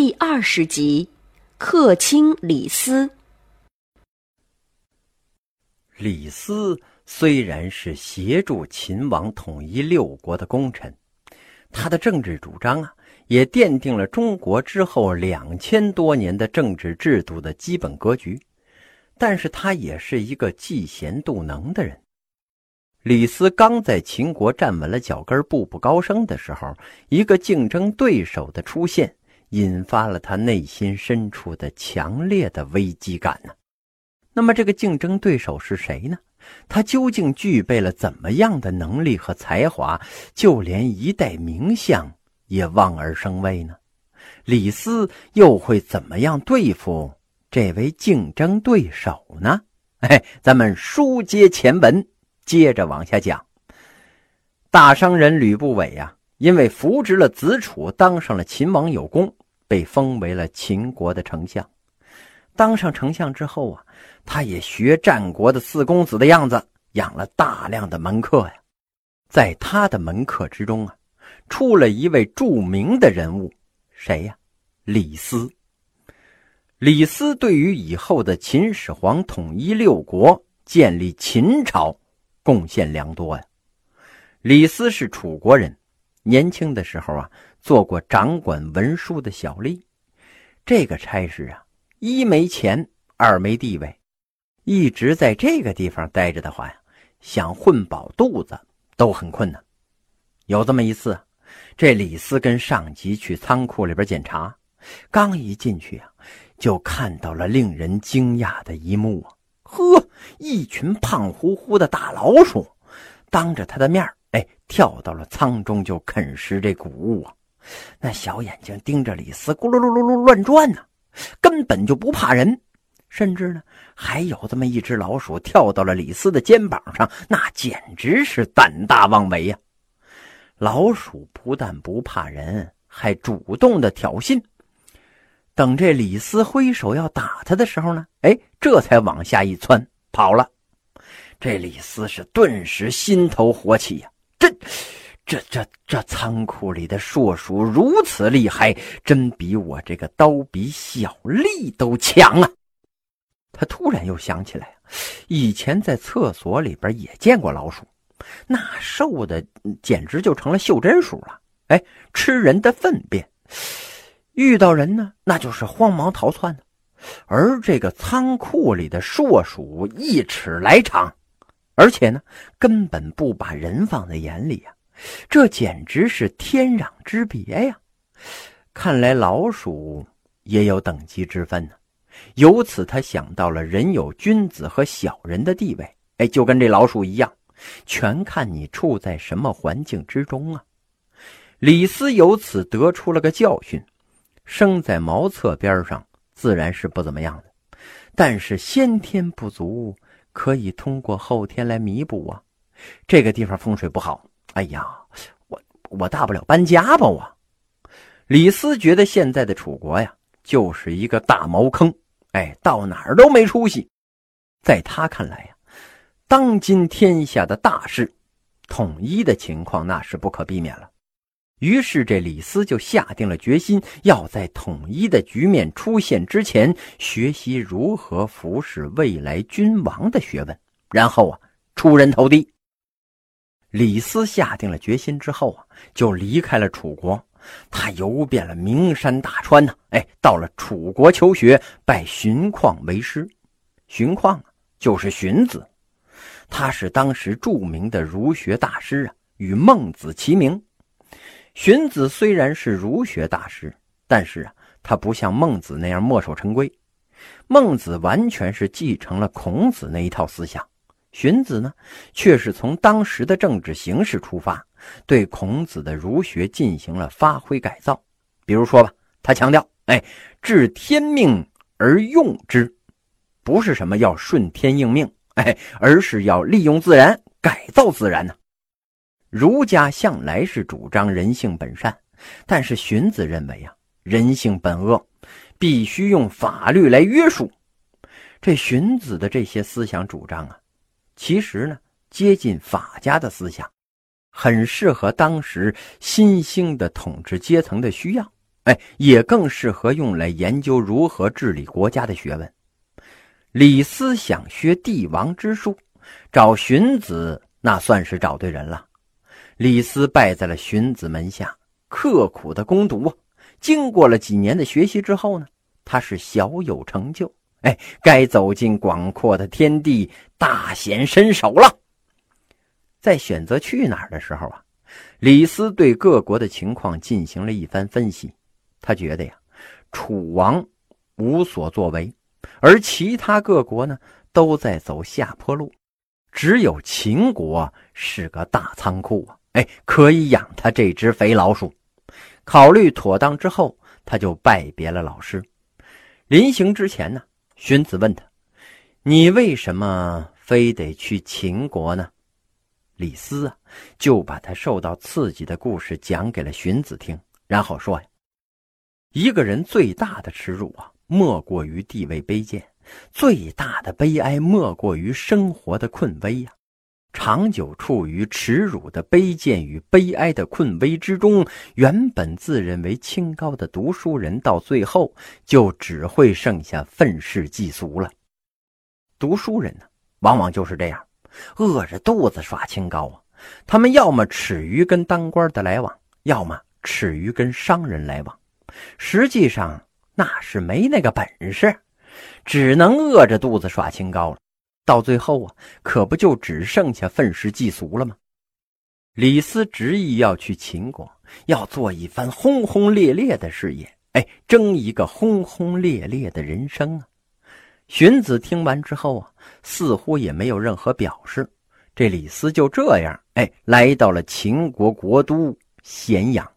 第二十集，客卿李斯。李斯虽然是协助秦王统一六国的功臣，他的政治主张啊，也奠定了中国之后两千多年的政治制度的基本格局。但是他也是一个嫉贤妒能的人。李斯刚在秦国站稳了脚跟，步步高升的时候，一个竞争对手的出现。引发了他内心深处的强烈的危机感呢。那么，这个竞争对手是谁呢？他究竟具备了怎么样的能力和才华，就连一代名相也望而生畏呢？李斯又会怎么样对付这位竞争对手呢？哎，咱们书接前文，接着往下讲。大商人吕不韦呀，因为扶植了子楚，当上了秦王有功。被封为了秦国的丞相，当上丞相之后啊，他也学战国的四公子的样子，养了大量的门客呀。在他的门客之中啊，出了一位著名的人物，谁呀？李斯。李斯对于以后的秦始皇统一六国、建立秦朝贡献良多呀。李斯是楚国人，年轻的时候啊。做过掌管文书的小吏，这个差事啊，一没钱，二没地位，一直在这个地方待着的话呀，想混饱肚子都很困难。有这么一次，这李斯跟上级去仓库里边检查，刚一进去啊，就看到了令人惊讶的一幕啊！呵，一群胖乎乎的大老鼠，当着他的面哎，跳到了仓中就啃食这谷物啊！那小眼睛盯着李斯，咕噜噜噜噜乱转呢，根本就不怕人。甚至呢，还有这么一只老鼠跳到了李斯的肩膀上，那简直是胆大妄为呀！老鼠不但不怕人，还主动的挑衅。等这李斯挥手要打他的时候呢，哎，这才往下一窜跑了。这李斯是顿时心头火起呀，这。这这这仓库里的硕鼠如此厉害，真比我这个刀笔小吏都强啊！他突然又想起来，以前在厕所里边也见过老鼠，那瘦的简直就成了袖珍鼠了。哎，吃人的粪便，遇到人呢，那就是慌忙逃窜呢。而这个仓库里的硕鼠一尺来长，而且呢，根本不把人放在眼里呀。这简直是天壤之别呀！看来老鼠也有等级之分呢。由此，他想到了人有君子和小人的地位。哎，就跟这老鼠一样，全看你处在什么环境之中啊！李斯由此得出了个教训：生在茅厕边上，自然是不怎么样的；但是先天不足，可以通过后天来弥补啊。这个地方风水不好。哎呀，我我大不了搬家吧！我李斯觉得现在的楚国呀，就是一个大茅坑，哎，到哪儿都没出息。在他看来呀，当今天下的大事，统一的情况那是不可避免了。于是这李斯就下定了决心，要在统一的局面出现之前，学习如何服侍未来君王的学问，然后啊，出人头地。李斯下定了决心之后啊，就离开了楚国。他游遍了名山大川呢，哎，到了楚国求学，拜荀况为师。荀况就是荀子，他是当时著名的儒学大师啊，与孟子齐名。荀子虽然是儒学大师，但是啊，他不像孟子那样墨守成规。孟子完全是继承了孔子那一套思想。荀子呢，却是从当时的政治形势出发，对孔子的儒学进行了发挥改造。比如说吧，他强调：“哎，治天命而用之，不是什么要顺天应命，哎，而是要利用自然，改造自然呢。”儒家向来是主张人性本善，但是荀子认为啊，人性本恶，必须用法律来约束。这荀子的这些思想主张啊。其实呢，接近法家的思想，很适合当时新兴的统治阶层的需要。哎，也更适合用来研究如何治理国家的学问。李斯想学帝王之术，找荀子那算是找对人了。李斯拜在了荀子门下，刻苦的攻读。经过了几年的学习之后呢，他是小有成就。哎，该走进广阔的天地，大显身手了。在选择去哪儿的时候啊，李斯对各国的情况进行了一番分析。他觉得呀，楚王无所作为，而其他各国呢都在走下坡路，只有秦国是个大仓库啊！哎，可以养他这只肥老鼠。考虑妥当之后，他就拜别了老师。临行之前呢，荀子问他：“你为什么非得去秦国呢？”李斯啊，就把他受到刺激的故事讲给了荀子听，然后说：“呀，一个人最大的耻辱啊，莫过于地位卑贱；最大的悲哀，莫过于生活的困危呀。”长久处于耻辱的卑贱与悲哀的困危之中，原本自认为清高的读书人，到最后就只会剩下愤世嫉俗了。读书人呢，往往就是这样，饿着肚子耍清高啊。他们要么耻于跟当官的来往，要么耻于跟商人来往。实际上那是没那个本事，只能饿着肚子耍清高了。到最后啊，可不就只剩下愤世嫉俗了吗？李斯执意要去秦国，要做一番轰轰烈烈的事业，哎，争一个轰轰烈烈的人生啊！荀子听完之后啊，似乎也没有任何表示。这李斯就这样，哎，来到了秦国国都咸阳。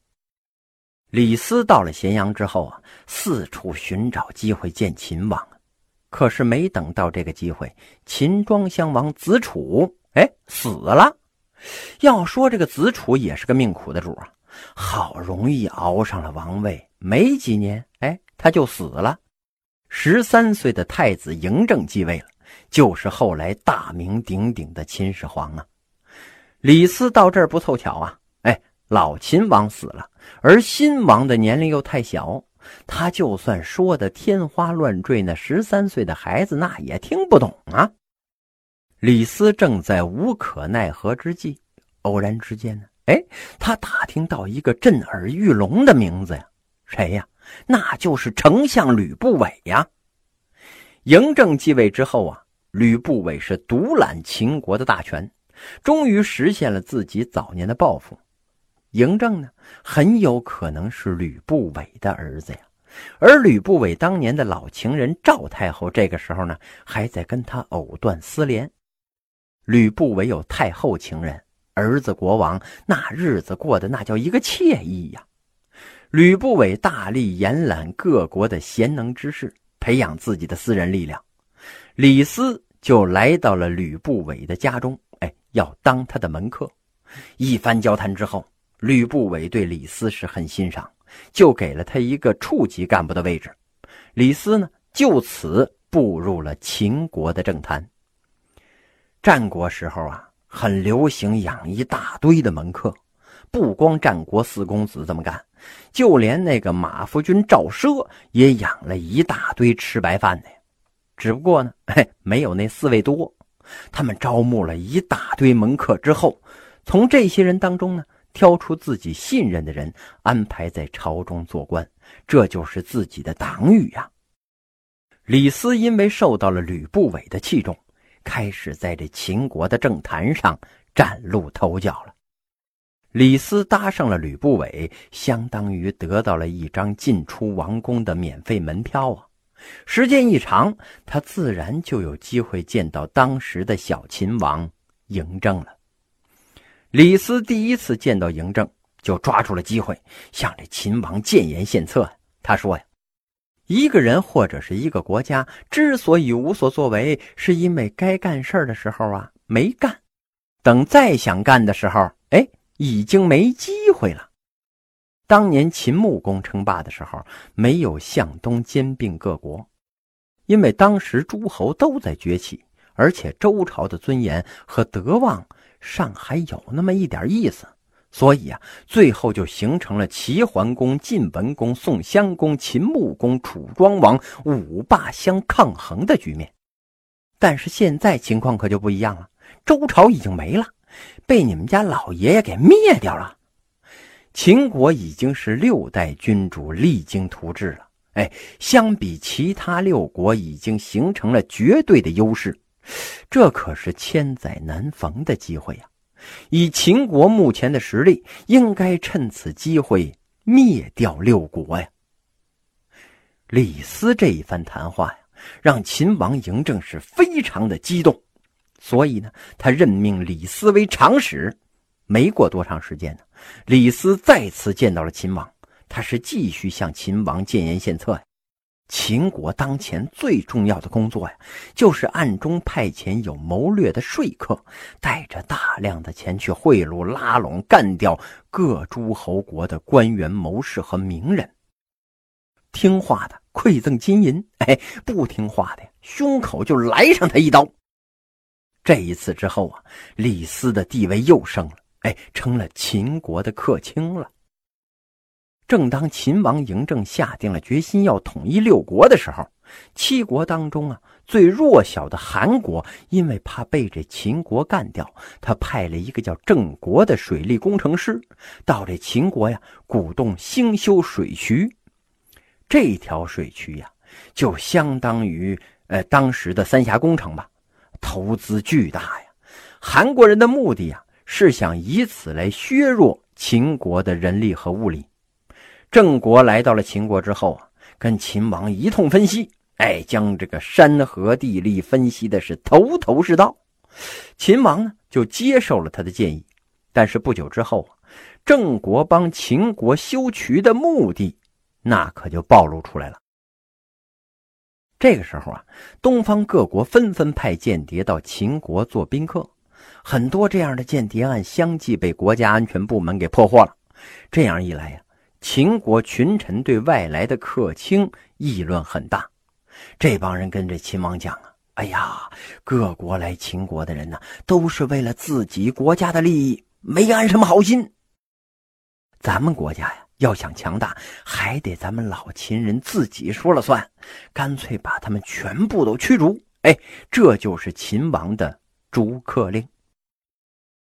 李斯到了咸阳之后啊，四处寻找机会见秦王。可是没等到这个机会，秦庄襄王子楚哎死了。要说这个子楚也是个命苦的主啊，好容易熬上了王位，没几年哎他就死了。十三岁的太子嬴政继位了，就是后来大名鼎鼎的秦始皇啊。李斯到这儿不凑巧啊，哎老秦王死了，而新王的年龄又太小。他就算说的天花乱坠，那十三岁的孩子那也听不懂啊。李斯正在无可奈何之际，偶然之间呢，哎，他打听到一个震耳欲聋的名字呀，谁呀？那就是丞相吕不韦呀。嬴政继位之后啊，吕不韦是独揽秦国的大权，终于实现了自己早年的抱负。嬴政呢，很有可能是吕不韦的儿子呀。而吕不韦当年的老情人赵太后，这个时候呢，还在跟他藕断丝连。吕不韦有太后情人，儿子国王，那日子过得那叫一个惬意呀。吕不韦大力延揽各国的贤能之士，培养自己的私人力量。李斯就来到了吕不韦的家中，哎，要当他的门客。一番交谈之后。吕不韦对李斯是很欣赏，就给了他一个处级干部的位置。李斯呢，就此步入了秦国的政坛。战国时候啊，很流行养一大堆的门客，不光战国四公子这么干，就连那个马夫君赵奢也养了一大堆吃白饭的。只不过呢，嘿，没有那四位多。他们招募了一大堆门客之后，从这些人当中呢。挑出自己信任的人，安排在朝中做官，这就是自己的党羽呀。李斯因为受到了吕不韦的器重，开始在这秦国的政坛上崭露头角了。李斯搭上了吕不韦，相当于得到了一张进出王宫的免费门票啊。时间一长，他自然就有机会见到当时的小秦王嬴政了。李斯第一次见到嬴政，就抓住了机会，向这秦王建言献策。他说：“呀，一个人或者是一个国家之所以无所作为，是因为该干事的时候啊没干，等再想干的时候，哎，已经没机会了。当年秦穆公称霸的时候，没有向东兼并各国，因为当时诸侯都在崛起，而且周朝的尊严和德望。”尚还有那么一点意思，所以啊，最后就形成了齐桓公、晋文公、宋襄公、秦穆公、楚庄王五霸相抗衡的局面。但是现在情况可就不一样了，周朝已经没了，被你们家老爷爷给灭掉了。秦国已经是六代君主励精图治了，哎，相比其他六国已经形成了绝对的优势，这可是千载难逢的机会呀！以秦国目前的实力，应该趁此机会灭掉六国呀。李斯这一番谈话呀，让秦王嬴政是非常的激动，所以呢，他任命李斯为长史。没过多长时间呢，李斯再次见到了秦王，他是继续向秦王建言献策呀。秦国当前最重要的工作呀，就是暗中派遣有谋略的说客，带着大量的钱去贿赂、拉拢、干掉各诸侯国的官员、谋士和名人。听话的馈赠金银，哎，不听话的，胸口就来上他一刀。这一次之后啊，李斯的地位又升了。哎，成了秦国的客卿了。正当秦王嬴政下定了决心要统一六国的时候，七国当中啊最弱小的韩国，因为怕被这秦国干掉，他派了一个叫郑国的水利工程师到这秦国呀，鼓动兴修水渠。这条水渠呀，就相当于呃当时的三峡工程吧，投资巨大呀。韩国人的目的呀。是想以此来削弱秦国的人力和物力。郑国来到了秦国之后啊，跟秦王一通分析，哎，将这个山河地利分析的是头头是道。秦王呢就接受了他的建议。但是不久之后啊，郑国帮秦国修渠的目的，那可就暴露出来了。这个时候啊，东方各国纷纷派间谍到秦国做宾客。很多这样的间谍案相继被国家安全部门给破获了。这样一来呀，秦国群臣对外来的客卿议论很大。这帮人跟着秦王讲啊：“哎呀，各国来秦国的人呢，都是为了自己国家的利益，没安什么好心。咱们国家呀，要想强大，还得咱们老秦人自己说了算，干脆把他们全部都驱逐。哎，这就是秦王的逐客令。”